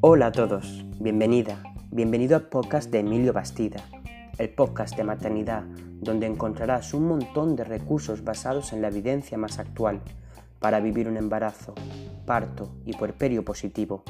Hola a todos, bienvenida, bienvenido al podcast de Emilio Bastida, el podcast de maternidad donde encontrarás un montón de recursos basados en la evidencia más actual para vivir un embarazo, parto y puerperio positivo.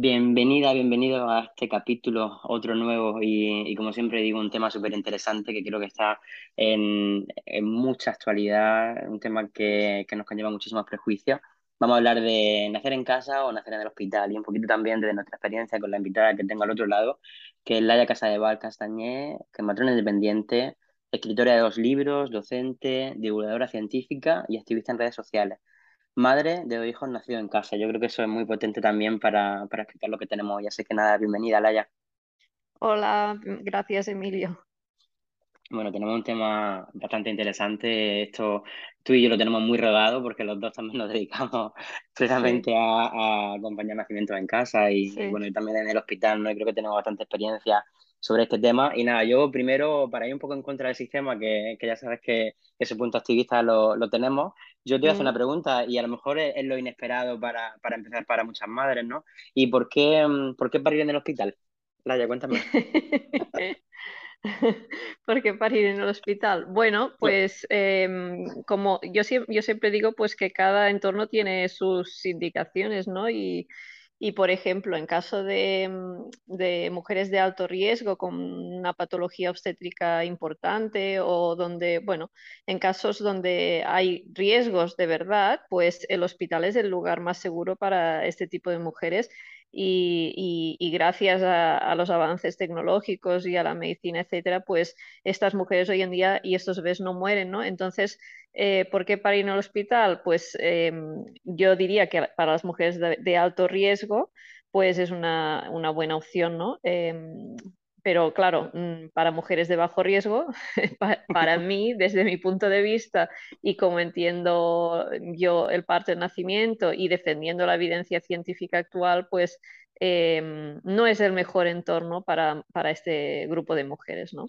Bienvenida, bienvenido a este capítulo, otro nuevo y, como siempre digo, un tema súper interesante que creo que está en, mucha actualidad, un tema que, que nos conlleva muchísimos prejuicios. Vamos a hablar de nacer en casa o nacer en el hospital y un poquito también de nuestra experiencia con la invitada que tengo al otro lado, que es Laia Casadeval Castañé, que es matrona independiente, escritora de dos libros, docente, divulgadora científica y activista en redes sociales madre de dos hijos nacidos en casa. Yo creo que eso es muy potente también para, para explicar lo que tenemos hoy. Así que nada, bienvenida, Laia. Hola, gracias, Emilio. Bueno, tenemos un tema bastante interesante. Esto tú y yo lo tenemos muy rodado porque los dos también nos dedicamos precisamente a, a, acompañar nacimientos en casa y, bueno, y también en el hospital, ¿no? Y creo que tenemos bastante experiencia sobre este tema. Y nada, yo primero, para ir un poco en contra del sistema, que, que ya sabes que ese punto activista lo, lo tenemos, yo te voy a hacer una pregunta y a lo mejor es, lo inesperado para, para, empezar para muchas madres, ¿no? ¿Y por qué, mm, por qué parir en el hospital? Laia, cuéntame. ¿Por qué parir en el hospital? Bueno, pues em, como yo, yo siempre digo, pues que cada entorno tiene sus indicaciones, ¿no? Y, y, por ejemplo, en caso mm, de, mujeres de alto riesgo con una patología obstétrica importante o donde, bueno, en casos donde hay riesgos de verdad, pues el hospital es el lugar más seguro para este tipo de mujeres y, gracias a, los avances tecnológicos y a la medicina, etcétera, pues estas mujeres hoy en día y estos bebés no mueren, ¿no? Entonces, eh, ¿por qué parir en el hospital? Pues em, yo diría que para las mujeres de, alto riesgo, pues es una, buena opción, ¿no? Em, pero claro, mm, para mujeres de bajo riesgo, para mí, desde mi punto de vista y como entiendo yo el parto de nacimiento y defendiendo la evidencia científica actual, pues em, no es el mejor entorno para, para, este grupo de mujeres, ¿no?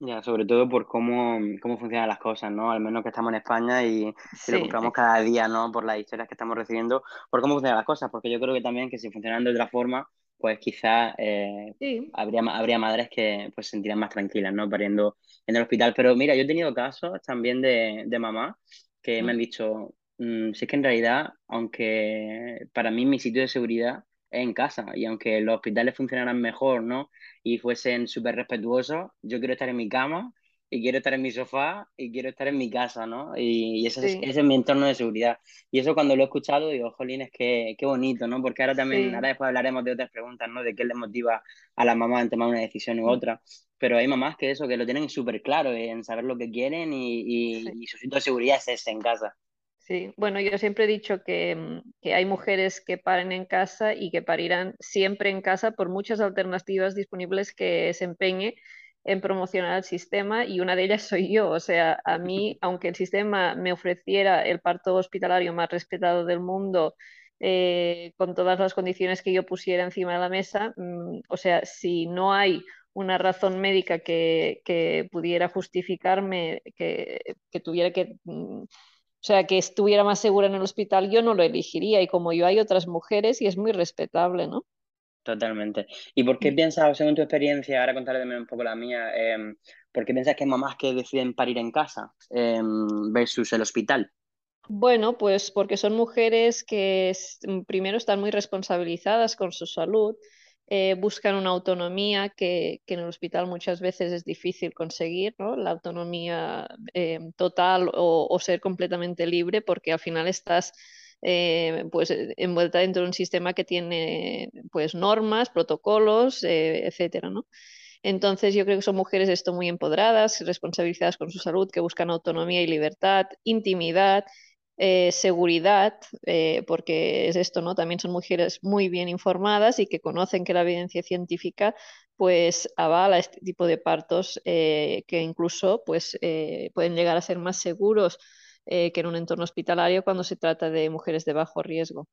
Ya, sobre todo por cómo, cómo funcionan las cosas, ¿no? Al menos que estamos en España y, lo compramos cada día, ¿no? Por las historias que estamos recibiendo, por cómo funcionan las cosas, porque yo creo que también que si funcionan de otra forma, pues quizás eh, habría, habría madres que pues se sentirían más tranquilas, ¿no? Pariendo en el hospital. Pero mira, yo he tenido casos también de, de mamá que me han mm. dicho, mm, si es que en realidad, aunque para mí mi sitio de seguridad es en casa y aunque los hospitales funcionaran mejor, ¿no? Y fuesen súper respetuosos, yo quiero estar en mi cama y quiero estar en mi sofá y quiero estar en mi casa, ¿no? Y, ese, es, ese, es, mi entorno de seguridad. Y eso cuando lo he escuchado digo, jolín, es que qué bonito, ¿no? Porque ahora también, ahora después hablaremos de otras preguntas, ¿no? De qué le motiva a la mamá en tomar una decisión u mm. otra. Pero hay mamás que eso, que lo tienen súper claro en saber lo que quieren y, y, su sitio de seguridad es ese en casa. Sí, bueno, yo siempre he dicho que, mm, que, hay mujeres que paren en casa y que parirán siempre en casa por muchas alternativas disponibles que se empeñe en promocionar el sistema y una de ellas soy yo. O sea, a mí, aunque el sistema me ofreciera el parto hospitalario más respetado del mundo, eh, con todas las condiciones que yo pusiera encima de la mesa, mm, o sea, si no hay una razón médica que, que pudiera justificarme, que, que tuviera que... Mm, o sea, que estuviera más segura en el hospital, yo no lo elegiría. Y como yo hay otras mujeres y es muy respetable, ¿no? Totalmente. ¿Y por qué mm. piensas, según tu experiencia, ahora contaré también un poco la mía, em, por qué piensas que hay mamás que deciden parir en casa em, versus el hospital? Bueno, pues porque son mujeres que mm, primero están muy responsabilizadas con su salud, eh, buscan una autonomía que, en el hospital muchas veces es difícil conseguir, ¿no? La autonomía em, total o, o ser completamente libre, porque al final estás eh, pues eh, envuelta dentro de un sistema que tiene pues normas, protocolos, eh, etcétera, ¿no? Entonces yo creo que son mujeres esto muy empoderadas, responsabilizadas con su salud, que buscan autonomía y libertad, intimidad, seguridad, porque es esto, ¿no? También son mujeres muy bien informadas y que conocen que la evidencia científica pues avala este tipo de partos que incluso pues pueden llegar a ser más seguros eh, que en un entorno hospitalario cuando se trata de mujeres de bajo riesgo.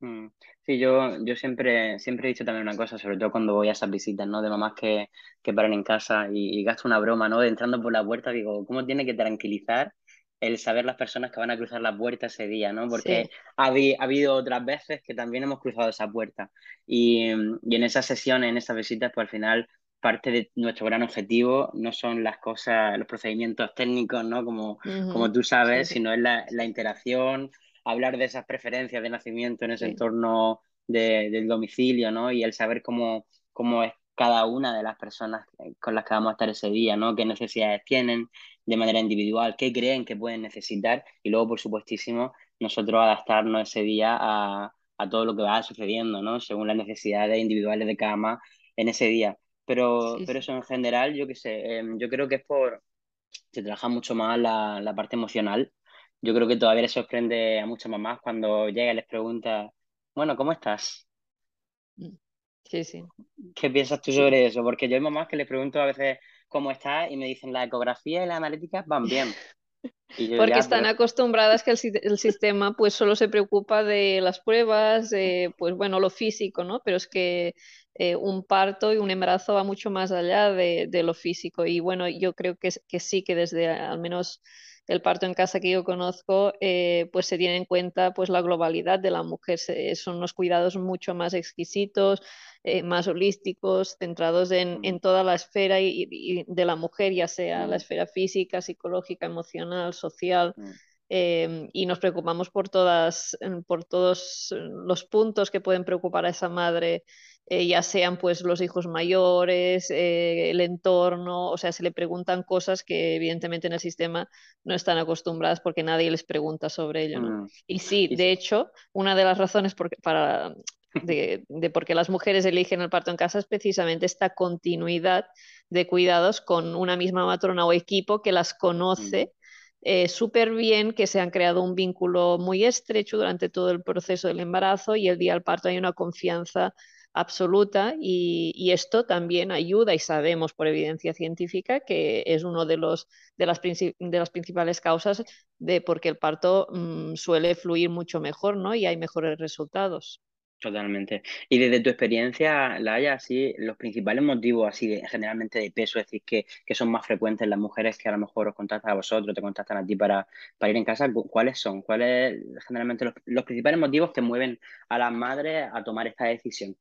Mm. Sí, yo, yo siempre, siempre he dicho también una cosa, sobre todo cuando voy a esas visitas, ¿no? De mamás que, que paran en casa y, y gasto una broma, ¿no? De entrando por la puerta, digo, ¿cómo tiene que tranquilizar el saber las personas que van a cruzar la puerta ese día, ¿no? Porque Sí, ha, ha habido otras veces que también hemos cruzado esa puerta. Y, y en esas sesiones, en esas visitas, pues al final parte de nuestro gran objetivo no son las cosas, los procedimientos técnicos, ¿no? Como, como ujú, tú Sí, sabes, sí, sino es la, la interacción hablar de esas preferencias de nacimiento en ese sí, entorno de- del domicilio, ¿no? Y el saber cómo, cómo es cada una de las personas con las que vamos a estar ese día, ¿no? ¿Qué necesidades tienen de manera individual? ¿Qué creen que pueden necesitar? Y luego, por supuestísimo, nosotros adaptarnos ese día a, a todo lo que va sucediendo, ¿no? Según las necesidades individuales de cada más en ese día. Pero, sí, pero eso en general, yo qué sé, em, yo creo que es por, se trabaja mucho más la, la parte emocional. Yo creo que todavía le sorprende a muchas mamás cuando llega y les pregunta, bueno, ¿cómo estás? Mm. Sí, sí, ¿Qué piensas tú sobre eso? Porque yo hay mamás que les pregunto a veces cómo estás y me dicen la ecografía y las analíticas van bien. Porque ya, están pero... acostumbradas que el, si- el sistema pues solo se preocupa de las pruebas, pues bueno, lo físico, ¿no? Pero es que eh, un parto y un embarazo va mucho más allá de, de lo físico. Y bueno, yo creo que, que sí, que desde al menos el parto en casa que yo conozco, eh, pues se tiene en cuenta pues la globalidad de la mujer. Se- son unos cuidados mucho más exquisitos eh, más holísticos, centrados en, Mm, en toda la esfera y, y de la mujer, ya sea la mm, esfera física, psicológica, emocional, social. Eh, y nos preocupamos por todas, por todos los puntos que pueden preocupar a esa madre, eh, ya sean pues los hijos mayores, eh, el entorno, o sea, se le preguntan cosas que evidentemente en el sistema no están acostumbradas porque nadie les pregunta sobre ello, ¿no? mm. Y sí, de hecho, una de las razones por, para de, de por qué las mujeres eligen el parto en casa es precisamente esta continuidad de cuidados con una misma matrona o equipo que las mm. conoce eh, súper bien, que se han creado un vínculo muy estrecho durante todo el proceso del embarazo y el día del parto hay una confianza absoluta y, esto también ayuda y sabemos por evidencia científica que es uno de los de las, de las principales causas de por qué el parto mmm, suele fluir mucho mejor, ¿no? Y hay mejores resultados. Totalmente. Y desde tu experiencia, Laia, así, los principales motivos así generalmente de peso, es decir, que, que son más frecuentes en las mujeres que a lo mejor os contactan a vosotros, te contactan a ti para, para ir en casa, cu- ¿cuáles son? ¿Cuáles generalmente los, los principales motivos que mueven a las madres a tomar esta decisión?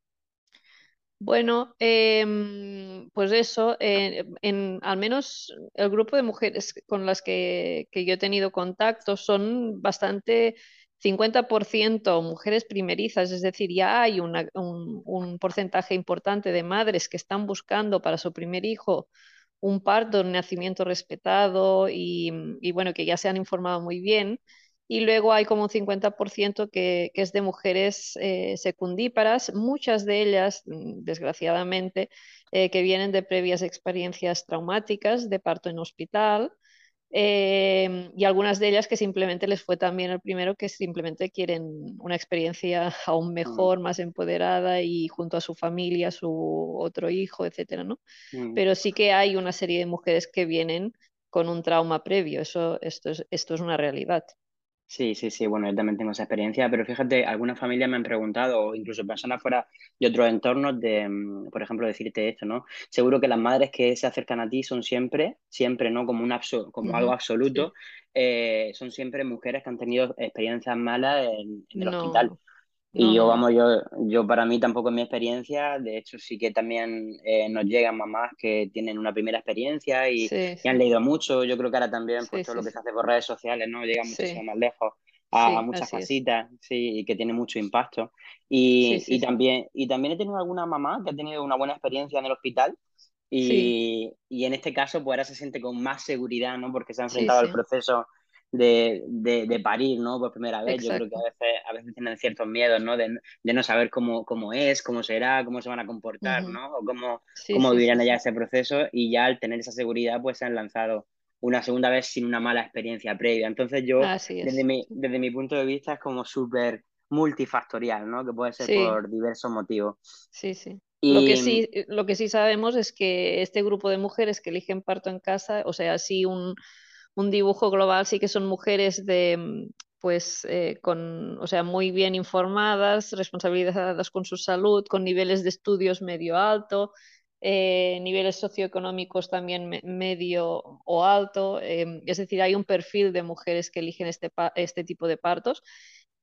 Bueno, em, pues eso, eh, al menos el grupo de mujeres con las que, que yo he tenido contacto son bastante 50% mujeres primerizas, es decir, ya hay un, porcentaje importante de madres que están buscando para su primer hijo un parto, un nacimiento respetado y, bueno, que ya se han informado muy bien. Y luego hay como un 50% que, es de mujeres eh, secundíparas, muchas de ellas, desgraciadamente, eh, que vienen de previas experiencias traumáticas de parto en hospital. Eh, y algunas de ellas que simplemente les fue también el primero, que simplemente quieren una experiencia aún Mm, mejor, más empoderada y junto a su familia, su otro hijo, etcétera, ¿no? mm. Pero sí que hay una serie de mujeres que vienen con un trauma previo, eso, esto es, esto es una realidad. Sí, sí, sí, bueno, yo también tengo esa experiencia, pero fíjate, algunas familias me han preguntado, o incluso personas fuera de otros entornos, de, mm, por ejemplo, decirte esto, ¿no? Seguro que las madres que se acercan a ti son siempre, siempre, ¿no? Como un abso- como algo absoluto, Sí. eh, son siempre mujeres que han tenido experiencias malas en, en el hospital. no, Y no, yo, vamos, yo, yo para mí tampoco es mi experiencia, de hecho sí que también eh, nos llegan mamás que tienen una primera experiencia y, Sí, y han sí, leído mucho, yo creo que ahora también pues sí, todo sí, lo que se sí, hace por redes sociales, ¿no? Llega muchísimo sí, más lejos a, a sí, muchas casitas, sí, y que tiene mucho impacto. Sí, Y, sí, y sí. también, y también he tenido alguna mamá que ha tenido una buena experiencia en el hospital Sí, y, y en este caso pues ahora se siente con más seguridad, ¿no? Porque se ha sí, enfrentado al sí, proceso de, de, de parir, ¿no? Por primera vez. Yo creo que a veces, a veces tienen ciertos miedos, ¿no? De, de no saber cómo, cómo es, cómo será, cómo se van a comportar. ¿no? O cómo, Sí, cómo sí, vivirán sí, allá ese proceso y ya al tener esa seguridad pues se han lanzado una segunda vez sin una mala experiencia previa. Entonces yo, desde es. mi, desde mi punto de vista, es como súper multifactorial, ¿no? Que puede ser por diversos motivos. sí, sí. Lo que sí, lo que sí sabemos es que este grupo de mujeres que eligen parto en casa, o sea, sí un, un dibujo global, sí que son mujeres de, pues eh, con, o sea, muy bien informadas, responsabilizadas con su salud, con niveles de estudios medio alto, eh, niveles socioeconómicos también medio o alto. Em, es decir, hay un perfil de mujeres que eligen este, este tipo de partos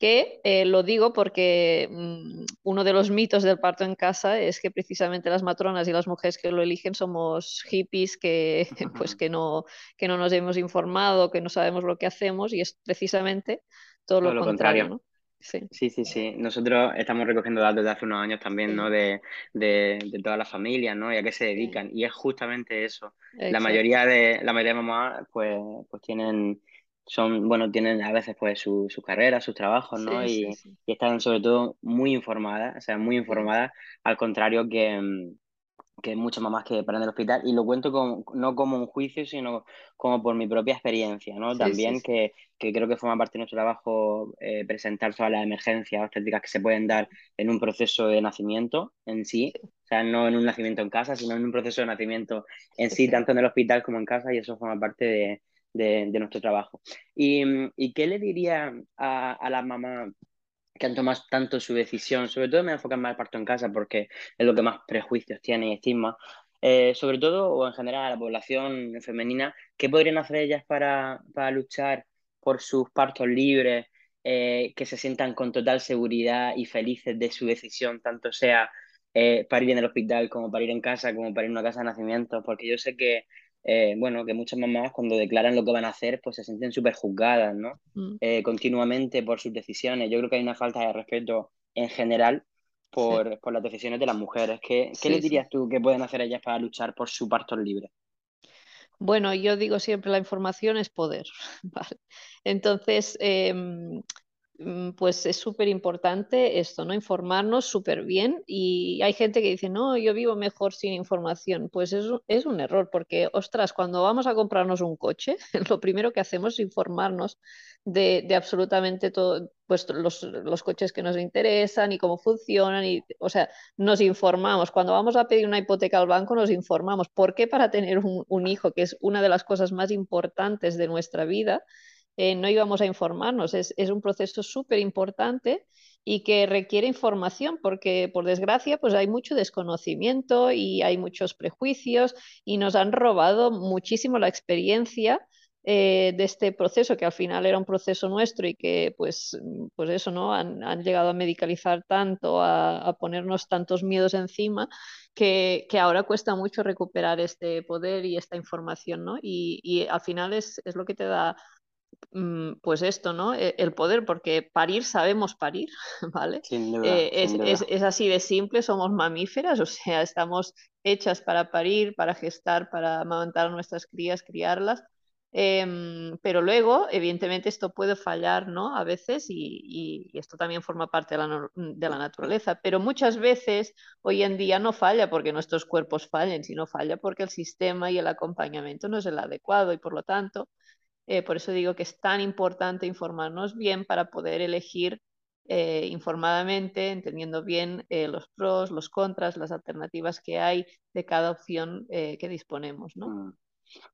que eh, lo digo porque mm, uno de los mitos del parto en casa es que precisamente las matronas y las mujeres que lo eligen somos hippies que, pues, que, no, que no nos hemos informado, que no sabemos lo que hacemos y es precisamente todo, lo, contrario. Sí. sí, sí, Nosotros estamos recogiendo datos de hace unos años también, ¿no? De, de, de, todas las familias, ¿no? Y a qué se dedican. Y es justamente eso. La mayoría de la mayoría de mamás, pues, pues tienen son, bueno, tienen a veces pues su, su carrera, sus trabajos, ¿no? y, y, están sobre todo muy informadas, o sea, muy informadas, al contrario que, mm, que muchas mamás que paran del hospital, y lo cuento con, no como un juicio, sino como por mi propia experiencia, ¿no? También Que, que, creo que forma parte de nuestro trabajo eh, presentar todas las emergencias obstétricas que se pueden dar en un proceso de nacimiento en sí, o sea, no en un nacimiento en casa, sino en un proceso de nacimiento en sí, tanto en el hospital como en casa, y eso forma parte de, de, nuestro trabajo. ¿Y, ¿Y, qué le diría a, a las mamás que han tomado tanto su decisión? Sobre todo me enfocan más el parto en casa porque es lo que más prejuicios tiene y estigma. Eh, sobre todo, o en general, a la población femenina, ¿qué podrían hacer ellas para, para luchar por sus partos libres, eh, que se sientan con total seguridad y felices de su decisión, tanto sea eh, para ir en el hospital como para ir en casa, como para ir a una casa de nacimiento? Porque yo sé que eh, bueno, que muchas mamás cuando declaran lo que van a hacer, pues se sienten súper juzgadas, ¿no? Mm. Eh, continuamente por sus decisiones. Yo creo que hay una falta de respeto en general por, por las decisiones de las mujeres. ¿Qué, ¿qué les dirías tú que pueden hacer ellas para luchar por su parto libre? Bueno, yo digo siempre la información es poder, ¿vale? Entonces, em, pues es súper importante esto, ¿no? Informarnos súper bien y hay gente que dice, no, yo vivo mejor sin información. Pues es, es un error porque, ostras, cuando vamos a comprarnos un coche, lo primero que hacemos es informarnos de, de absolutamente todo, pues los, los, coches que nos interesan y cómo funcionan. Y, o sea, nos informamos. Cuando vamos a pedir una hipoteca al banco, nos informamos. ¿Por qué para tener un, un hijo, que es una de las cosas más importantes de nuestra vida? Eh, no íbamos a informarnos. Es, un proceso súper importante y que requiere información porque, por desgracia, pues hay mucho desconocimiento y hay muchos prejuicios y nos han robado muchísimo la experiencia eh, de este proceso, que al final era un proceso nuestro y que, pues, pues eso, ¿no? Han, llegado a medicalizar tanto, a, ponernos tantos miedos encima, que, ahora cuesta mucho recuperar este poder y esta información, ¿no? Y, y al final es, es, lo que te da pues esto, ¿no? E, el poder, porque parir sabemos parir, ¿vale? Eh, es, así de simple, somos mamíferas, o sea, estamos hechas para parir, para gestar, para amamantar a nuestras crías, criarlas. Em, pero luego, evidentemente, esto puede fallar, ¿no? A veces, y, esto también forma parte de la, de la, naturaleza, pero muchas veces hoy en día no falla porque nuestros cuerpos fallen, sino falla porque el sistema y el acompañamiento no es el adecuado y por lo tanto eh, por eso digo que es tan importante informarnos bien para poder elegir eh, informadamente, entendiendo bien eh, los pros, los contras, las alternativas que hay de cada opción que disponemos. ¿no? Mm.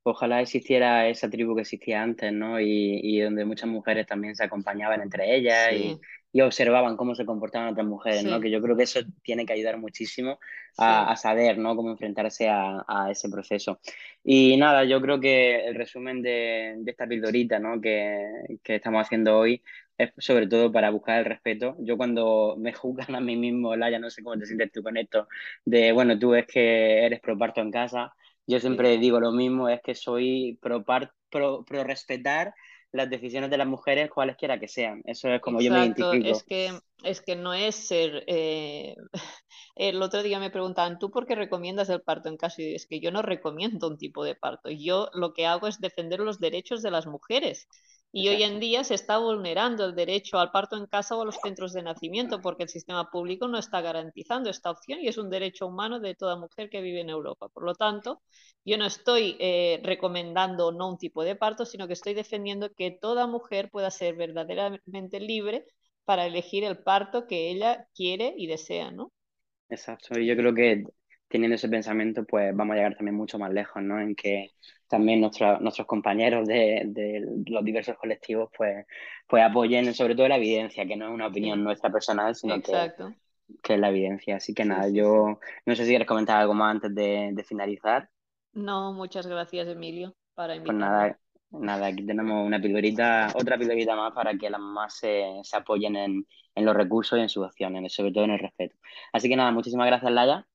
Ojalá existiera esa tribu que existía antes, ¿no? Y, y donde muchas mujeres también se acompañaban entre ellas y, y, observaban cómo se comportaban otras mujeres, ¿no? Que yo creo que eso tiene que ayudar muchísimo a, a saber, ¿no? Cómo enfrentarse a, a, ese proceso. Y nada, yo creo que el resumen de, de esta pildorita, ¿no? Que, que estamos haciendo hoy es sobre todo para buscar el respeto. Yo cuando me juzgan a mí mismo, Laia, no sé cómo te sientes tú con esto, de, bueno, tú es que eres pro parto en casa, yo siempre digo lo mismo, es que soy pro, pro, respetar las decisiones de las mujeres, cualesquiera que sean. Eso es como yo me identifico. Es que, es que no es ser. Eh, el otro día me preguntaban, ¿tú por qué recomiendas el parto en casa? Y es que yo no recomiendo un tipo de parto. Yo lo que hago es defender los derechos de las mujeres. Y hoy en día se está vulnerando el derecho al parto en casa o a los centros de nacimiento porque el sistema público no está garantizando esta opción y es un derecho humano de toda mujer que vive en Europa. Por lo tanto, yo no estoy eh, recomendando no un tipo de parto, sino que estoy defendiendo que toda mujer pueda ser verdaderamente libre para elegir el parto que ella quiere y desea, ¿no? Exacto, y yo creo que teniendo ese pensamiento, pues vamos a llegar también mucho más lejos, ¿no? En que también nuestros compañeros de, los diversos colectivos pues, pues apoyen sobre todo la evidencia, que no es una opinión nuestra personal, sino que, que, es la evidencia. Así que nada, yo no sé si quieres comentar algo más antes de, finalizar. No, muchas gracias Emilio para invitarme. Pues nada, nada, aquí tenemos una pildorita, otra pildorita más para que las mamás se, apoyen en, los recursos y en sus acciones, sobre todo en el respeto. Así que nada, muchísimas gracias Laya.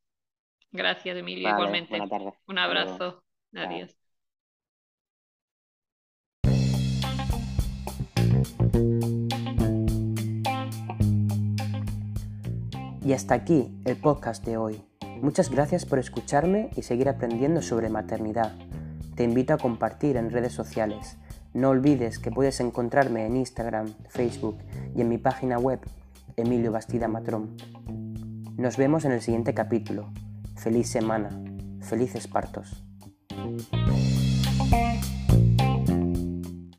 Gracias Emilio, igualmente. Un abrazo. Adiós. Y hasta aquí el podcast de hoy. Muchas gracias por escucharme y seguir aprendiendo sobre maternidad. Te invito a compartir en redes sociales. No olvides que puedes encontrarme en Instagram, Facebook y en mi página web Emilio Bastida Matrón. Nos vemos en el siguiente capítulo. Feliz semana. Felices partos.